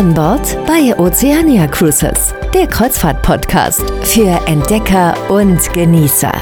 An Bord bei Oceania Cruises, der Kreuzfahrt-Podcast für Entdecker und Genießer.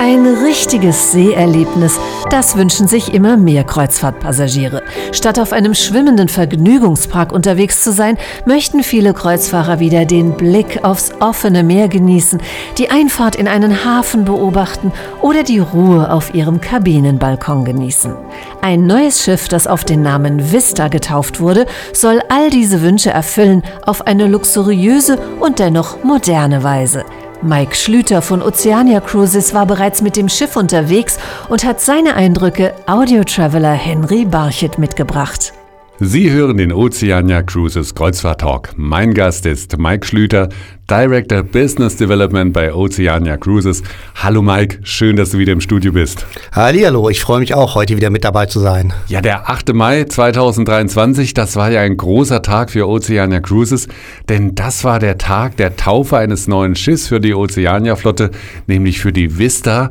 Ein richtiges Seeerlebnis, das wünschen sich immer mehr Kreuzfahrtpassagiere. Statt auf einem schwimmenden Vergnügungspark unterwegs zu sein, möchten viele Kreuzfahrer wieder den Blick aufs offene Meer genießen, die Einfahrt in einen Hafen beobachten oder die Ruhe auf ihrem Kabinenbalkon genießen. Ein neues Schiff, das auf den Namen Vista getauft wurde, soll all diese Wünsche erfüllen auf eine luxuriöse und dennoch moderne Weise. Mike Schlüter von Oceania Cruises war bereits mit dem Schiff unterwegs und hat seine Eindrücke Audio-Traveler Henry Barchet mitgebracht. Sie hören den Oceania Cruises Kreuzfahrt Talk. Mein Gast ist Mike Schlüter, Director Business Development bei Oceania Cruises. Hallo Mike, schön, dass du wieder im Studio bist. Hallo, ich freue mich auch, heute wieder mit dabei zu sein. Ja, der 8. Mai 2023, das war ja ein großer Tag für Oceania Cruises, denn das war der Tag der Taufe eines neuen Schiffs für die Oceania Flotte, nämlich für die Vista.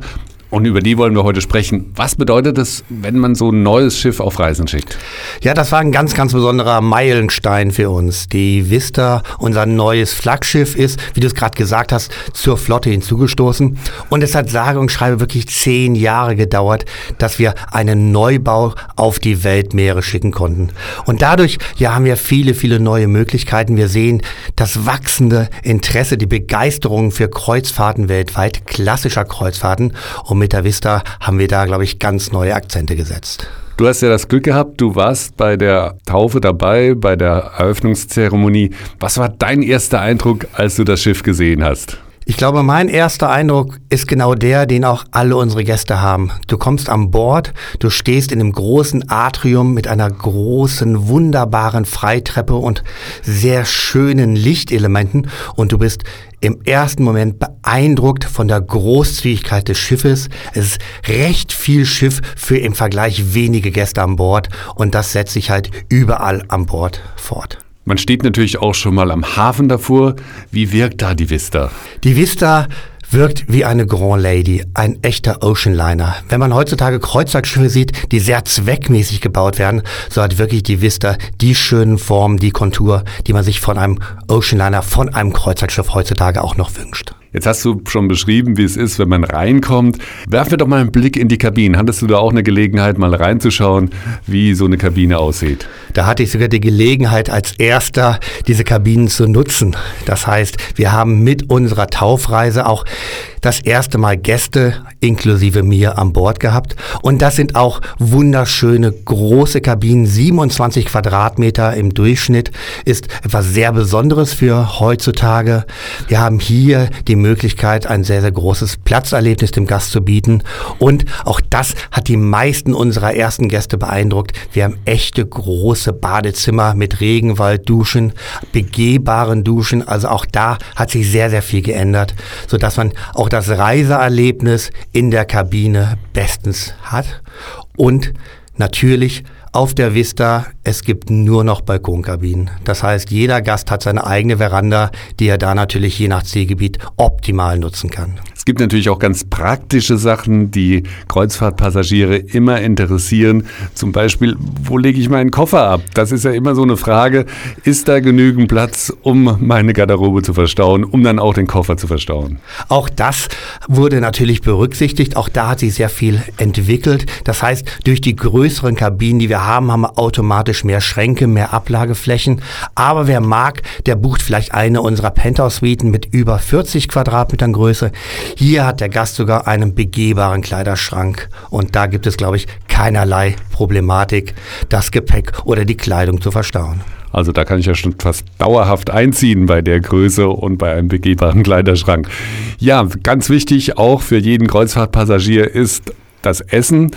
Und über die wollen wir heute sprechen. Was bedeutet es, wenn man so ein neues Schiff auf Reisen schickt? Ja, das war ein ganz, ganz besonderer Meilenstein für uns. Die Vista, unser neues Flaggschiff, ist, wie du es gerade gesagt hast, zur Flotte hinzugestoßen. Und es hat sage und schreibe wirklich zehn Jahre gedauert, dass wir einen Neubau auf die Weltmeere schicken konnten. Und dadurch ja, haben wir viele, viele neue Möglichkeiten. Wir sehen das wachsende Interesse, die Begeisterung für Kreuzfahrten weltweit, klassischer Kreuzfahrten. Und und mit der Vista haben wir da, glaube ich, ganz neue Akzente gesetzt. Du hast ja das Glück gehabt, du warst bei der Taufe dabei, bei der Eröffnungszeremonie. Was war dein erster Eindruck, als du das Schiff gesehen hast? Ich glaube, mein erster Eindruck ist genau der, den auch alle unsere Gäste haben. Du kommst an Bord, du stehst in einem großen Atrium mit einer großen, wunderbaren Freitreppe und sehr schönen Lichtelementen und du bist im ersten Moment beeindruckt von der Großzügigkeit des Schiffes. Es ist recht viel Schiff für im Vergleich wenige Gäste an Bord und das setzt sich halt überall an Bord fort. Man steht natürlich auch schon mal am Hafen davor. Wie wirkt da die Vista? Die Vista wirkt wie eine Grand Lady, ein echter Oceanliner. Wenn man heutzutage Kreuzfahrtschiffe sieht, die sehr zweckmäßig gebaut werden, so hat wirklich die Vista die schönen Formen, die Kontur, die man sich von einem Oceanliner, von einem Kreuzfahrtschiff heutzutage auch noch wünscht. Jetzt hast du schon beschrieben, wie es ist, wenn man reinkommt. Werfen wir doch mal einen Blick in die Kabinen. Hattest du da auch eine Gelegenheit, mal reinzuschauen, wie so eine Kabine aussieht? Da hatte ich sogar die Gelegenheit, als erster diese Kabinen zu nutzen. Das heißt, wir haben mit unserer Taufreise auch das erste Mal Gäste inklusive mir an Bord gehabt. Und das sind auch wunderschöne große Kabinen, 27 Quadratmeter im Durchschnitt, ist etwas sehr Besonderes für heutzutage. Wir haben hier die Möglichkeit, ein sehr, sehr großes Platzerlebnis dem Gast zu bieten. Und auch das hat die meisten unserer ersten Gäste beeindruckt. Wir haben echte große Badezimmer mit Regenwald, Duschen, begehbaren Duschen. Also auch da hat sich sehr, sehr viel geändert, sodass man auch das Reiseerlebnis in der Kabine bestens hat und natürlich auf der Vista, es gibt nur noch Balkonkabinen. Das heißt, jeder Gast hat seine eigene Veranda, die er da natürlich je nach Zielgebiet optimal nutzen kann. Gibt natürlich auch ganz praktische Sachen, die Kreuzfahrtpassagiere immer interessieren. Zum Beispiel, wo lege ich meinen Koffer ab? Das ist ja immer so eine Frage. Ist da genügend Platz, um meine Garderobe zu verstauen, um dann auch den Koffer zu verstauen? Auch das wurde natürlich berücksichtigt. Auch da hat sich sehr viel entwickelt. Das heißt, durch die größeren Kabinen, die wir haben, haben wir automatisch mehr Schränke, mehr Ablageflächen. Aber wer mag, der bucht vielleicht eine unserer Penthouse-Suiten mit über 40 Quadratmetern Größe. Hier hat der Gast sogar einen begehbaren Kleiderschrank. Und da gibt es, glaube ich, keinerlei Problematik, das Gepäck oder die Kleidung zu verstauen. Also da kann ich ja schon fast dauerhaft einziehen bei der Größe und bei einem begehbaren Kleiderschrank. Ja, ganz wichtig auch für jeden Kreuzfahrtpassagier ist das Essen.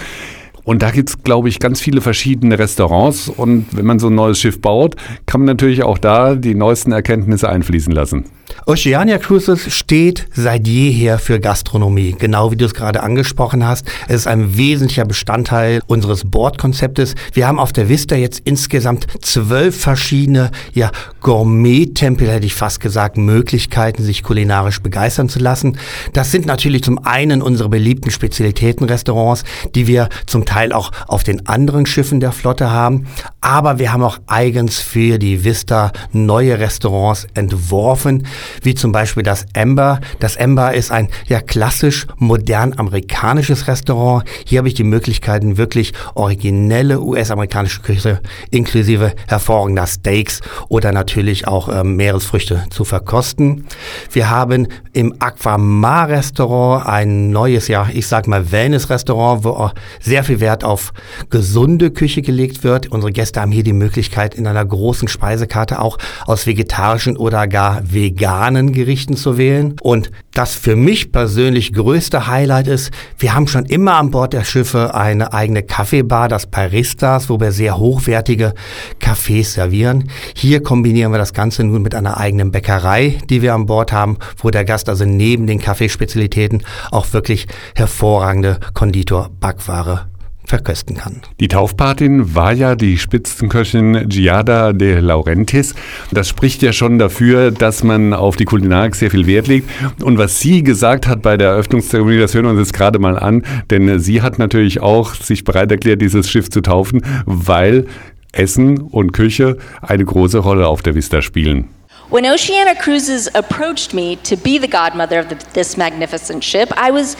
Und da gibt es, glaube ich, ganz viele verschiedene Restaurants. Und wenn man so ein neues Schiff baut, kann man natürlich auch da die neuesten Erkenntnisse einfließen lassen. Oceania Cruises steht seit jeher für Gastronomie, genau wie du es gerade angesprochen hast. Es ist ein wesentlicher Bestandteil unseres Bordkonzeptes. Wir haben auf der Vista jetzt insgesamt zwölf verschiedene ja, Gourmet-Tempel, hätte ich fast gesagt, Möglichkeiten, sich kulinarisch begeistern zu lassen. Das sind natürlich zum einen unsere beliebten Spezialitätenrestaurants, die wir zum Teil auch auf den anderen Schiffen der Flotte haben. Aber wir haben auch eigens für die Vista neue Restaurants entworfen wie zum Beispiel das Amber. Das Amber ist ein ja klassisch modern amerikanisches Restaurant. Hier habe ich die Möglichkeiten, wirklich originelle US-amerikanische Küche inklusive hervorragender Steaks oder natürlich auch äh, Meeresfrüchte zu verkosten. Wir haben im Aquamar Restaurant ein neues, ja, ich sag mal Wellness-Restaurant, wo sehr viel Wert auf gesunde Küche gelegt wird. Unsere Gäste haben hier die Möglichkeit, in einer großen Speisekarte auch aus vegetarischen oder gar veganen Gerichten zu wählen. Und das für mich persönlich größte Highlight ist, wir haben schon immer an Bord der Schiffe eine eigene Kaffeebar, das Paristas, wo wir sehr hochwertige Kaffees servieren. Hier kombinieren wir das Ganze nun mit einer eigenen Bäckerei, die wir an Bord haben, wo der Gast also neben den Kaffeespezialitäten auch wirklich hervorragende Konditor-Backware verkösten kann. Die Taufpatin war ja die Spitzenköchin Giada de Laurentiis. Das spricht ja schon dafür, dass man auf die Kulinarik sehr viel Wert legt. Und was sie gesagt hat bei der Eröffnungszeremonie, das hören wir uns jetzt gerade mal an, denn sie hat natürlich auch sich bereit erklärt, dieses Schiff zu taufen, weil Essen und Küche eine große Rolle auf der Vista spielen. When Oceana Cruises approached me to be the godmother of the, this magnificent ship, I was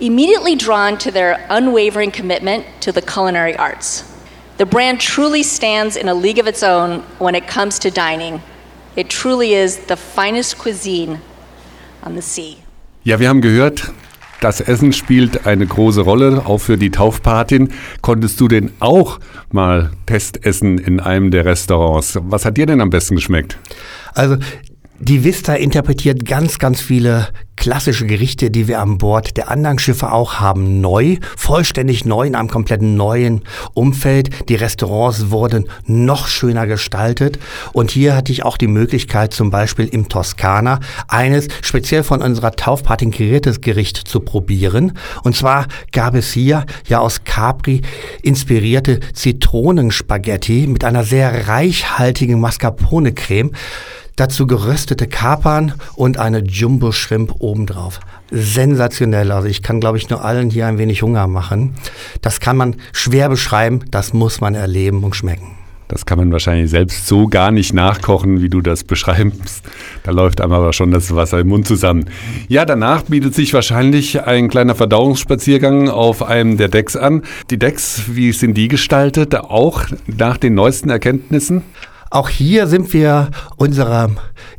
immediately drawn to their unwavering commitment to the culinary arts. The brand truly stands in a league of its own when it comes to dining. It truly is the finest cuisine on the sea. Ja, wir haben gehört, das Essen spielt eine große Rolle, auch für die Taufpatin. Konntest du denn auch mal Testessen in einem der Restaurants? Was hat dir denn am besten geschmeckt? Also die Vista interpretiert ganz, ganz viele klassische Gerichte, die wir an Bord der anderen Schiffe auch haben, neu, vollständig neu in einem kompletten neuen Umfeld. Die Restaurants wurden noch schöner gestaltet und hier hatte ich auch die Möglichkeit, zum Beispiel im Toskana eines speziell von unserer Taufpatin kreiertes Gericht zu probieren. Und zwar gab es hier ja aus Capri inspirierte Zitronenspaghetti mit einer sehr reichhaltigen Mascarpone-Creme. Dazu geröstete Kapern und eine Jumbo-Shrimp obendrauf. Sensationell. Also ich kann, glaube ich, nur allen hier ein wenig Hunger machen. Das kann man schwer beschreiben. Das muss man erleben und schmecken. Das kann man wahrscheinlich selbst so gar nicht nachkochen, wie du das beschreibst. Da läuft einem aber schon das Wasser im Mund zusammen. Ja, danach bietet sich wahrscheinlich ein kleiner Verdauungsspaziergang auf einem der Decks an. Die Decks, wie sind die gestaltet? Auch nach den neuesten Erkenntnissen? Auch hier sind wir unserer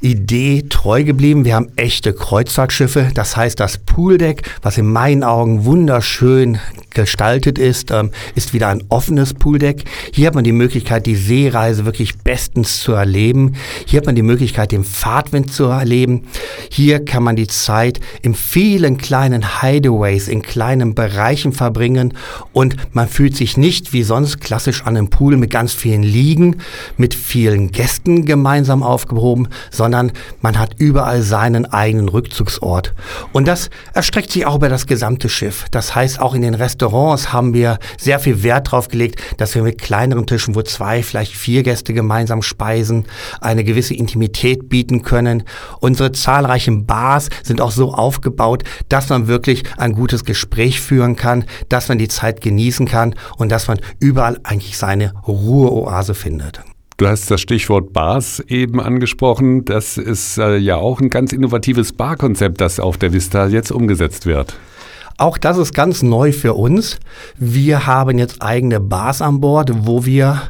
Idee treu geblieben. Wir haben echte Kreuzfahrtschiffe. Das heißt, das Pooldeck, was in meinen Augen wunderschön gestaltet ist, ähm, ist wieder ein offenes Pooldeck. Hier hat man die Möglichkeit, die Seereise wirklich bestens zu erleben. Hier hat man die Möglichkeit, den Fahrtwind zu erleben. Hier kann man die Zeit in vielen kleinen Hideaways, in kleinen Bereichen verbringen und man fühlt sich nicht wie sonst klassisch an einem Pool mit ganz vielen Liegen, mit vielen Gästen gemeinsam aufgehoben, sondern man hat überall seinen eigenen Rückzugsort. Und das erstreckt sich auch über das gesamte Schiff. Das heißt, auch in den Restaurants haben wir sehr viel Wert darauf gelegt, dass wir mit kleineren Tischen, wo zwei, vielleicht vier Gäste gemeinsam speisen, eine gewisse Intimität bieten können. Unsere zahlreichen Bars sind auch so aufgebaut, dass man wirklich ein gutes Gespräch führen kann, dass man die Zeit genießen kann und dass man überall eigentlich seine Ruheoase findet. Du hast das Stichwort Bars eben angesprochen. Das ist äh, ja auch ein ganz innovatives Barkonzept, das auf der Vista jetzt umgesetzt wird. Auch das ist ganz neu für uns. Wir haben jetzt eigene Bars an Bord, wo wir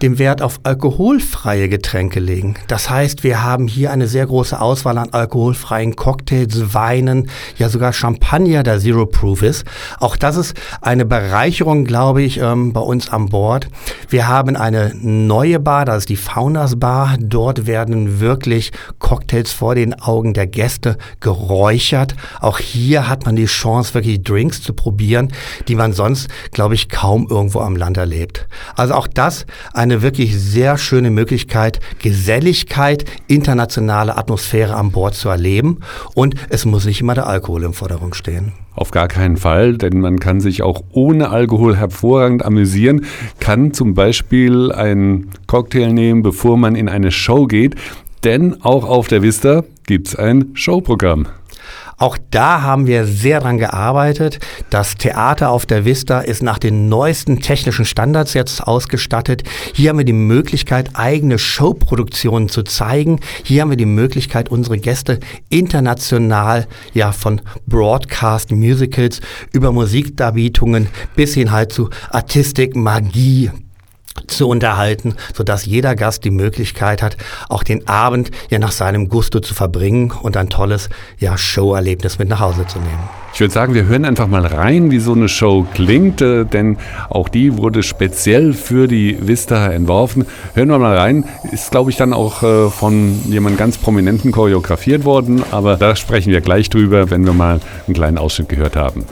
den Wert auf alkoholfreie Getränke legen. Das heißt, wir haben hier eine sehr große Auswahl an alkoholfreien Cocktails, Weinen, ja sogar Champagner, der Zero Proof ist. Auch das ist eine Bereicherung, glaube ich, ähm, bei uns an Bord. Wir haben eine neue Bar, das ist die Founders Bar. Dort werden wirklich Cocktails vor den Augen der Gäste geräuchert. Auch hier hat man die Chance, wirklich die Drinks zu probieren, die man sonst, glaube ich, kaum irgendwo am Land erlebt. Also auch das eine wirklich sehr schöne Möglichkeit, Geselligkeit, internationale Atmosphäre an Bord zu erleben. Und es muss nicht immer der Alkohol im Vordergrund stehen. Auf gar keinen Fall, denn man kann sich auch ohne Alkohol hervorragend amüsieren, kann zum Beispiel einen Cocktail nehmen, bevor man in eine Show geht, denn auch auf der Vista gibt es ein Showprogramm. Auch da haben wir sehr dran gearbeitet. Das Theater auf der Vista ist nach den neuesten technischen Standards jetzt ausgestattet. Hier haben wir die Möglichkeit, eigene Showproduktionen zu zeigen. Hier haben wir die Möglichkeit, unsere Gäste international, ja, von Broadcast Musicals über Musikdarbietungen bis hin halt zu Artistik, Magie, zu unterhalten, sodass jeder Gast die Möglichkeit hat, auch den Abend ja nach seinem Gusto zu verbringen und ein tolles ja, Showerlebnis mit nach Hause zu nehmen. Ich würde sagen, wir hören einfach mal rein, wie so eine Show klingt, äh, denn auch die wurde speziell für die Vista entworfen. Hören wir mal rein. Ist, glaube ich, dann auch äh, von jemandem ganz Prominenten choreografiert worden, aber da sprechen wir gleich drüber, wenn wir mal einen kleinen Ausschnitt gehört haben.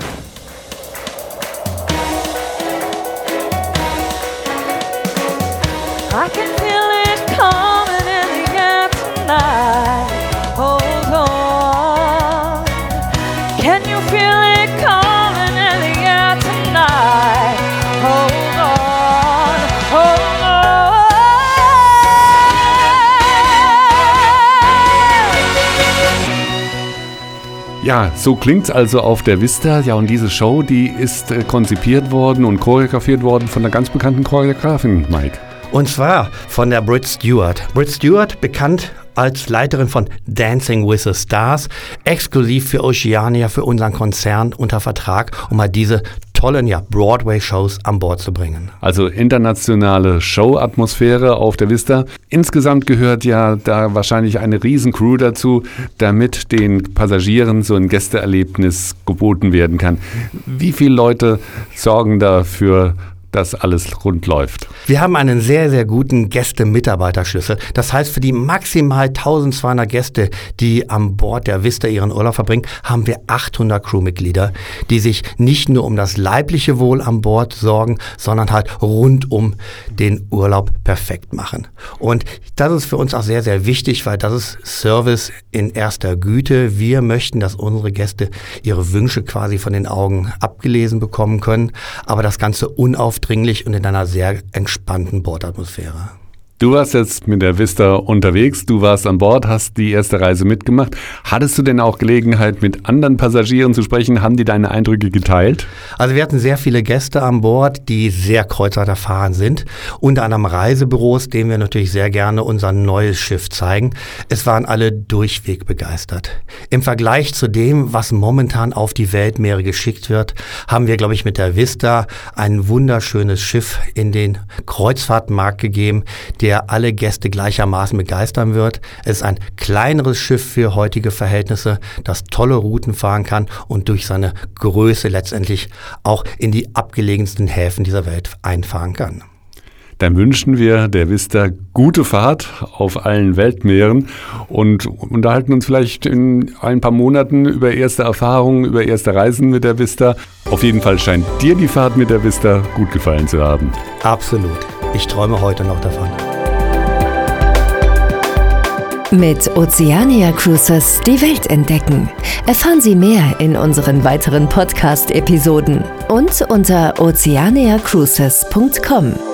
Ja, so klingt's also auf der Vista. Ja, und diese Show, die ist äh, konzipiert worden und choreografiert worden von einer ganz bekannten Choreografin, Mike. Und zwar von der Brit Stewart. Brit Stewart, bekannt als Leiterin von Dancing with the Stars, exklusiv für Oceania, für unseren Konzern unter Vertrag, um mal diese tollen ja, Broadway-Shows an Bord zu bringen. Also internationale Show-Atmosphäre auf der Vista. Insgesamt gehört ja da wahrscheinlich eine Riesencrew dazu, damit den Passagieren so ein Gästeerlebnis geboten werden kann. Wie viele Leute sorgen dafür, dass alles rund läuft. Wir haben einen sehr, sehr guten Gäste-Mitarbeiterschlüssel. Das heißt, für die maximal 1200 Gäste, die an Bord der Vista ihren Urlaub verbringen, haben wir 800 Crewmitglieder, die sich nicht nur um das leibliche Wohl an Bord sorgen, sondern halt rund um den Urlaub perfekt machen. Und das ist für uns auch sehr, sehr wichtig, weil das ist Service in erster Güte. Wir möchten, dass unsere Gäste ihre Wünsche quasi von den Augen abgelesen bekommen können, aber das Ganze unauf unaufdringlich und in einer sehr entspannten Bordatmosphäre. Du warst jetzt mit der Vista unterwegs, du warst an Bord, hast die erste Reise mitgemacht. Hattest du denn auch Gelegenheit, mit anderen Passagieren zu sprechen? Haben die deine Eindrücke geteilt? Also wir hatten sehr viele Gäste an Bord, die sehr Kreuzfahrt erfahren sind. Unter anderem Reisebüros, denen wir natürlich sehr gerne unser neues Schiff zeigen. Es waren alle durchweg begeistert. Im Vergleich zu dem, was momentan auf die Weltmeere geschickt wird, haben wir, glaube ich, mit der Vista ein wunderschönes Schiff in den Kreuzfahrtmarkt gegeben, der der alle Gäste gleichermaßen begeistern wird. Es ist ein kleineres Schiff für heutige Verhältnisse, das tolle Routen fahren kann und durch seine Größe letztendlich auch in die abgelegensten Häfen dieser Welt einfahren kann. Dann wünschen wir der Vista gute Fahrt auf allen Weltmeeren und unterhalten uns vielleicht in ein paar Monaten über erste Erfahrungen, über erste Reisen mit der Vista. Auf jeden Fall scheint dir die Fahrt mit der Vista gut gefallen zu haben. Absolut. Ich träume heute noch davon. Mit Oceania Cruises die Welt entdecken. Erfahren Sie mehr in unseren weiteren Podcast-Episoden und unter oceaniacruises.com.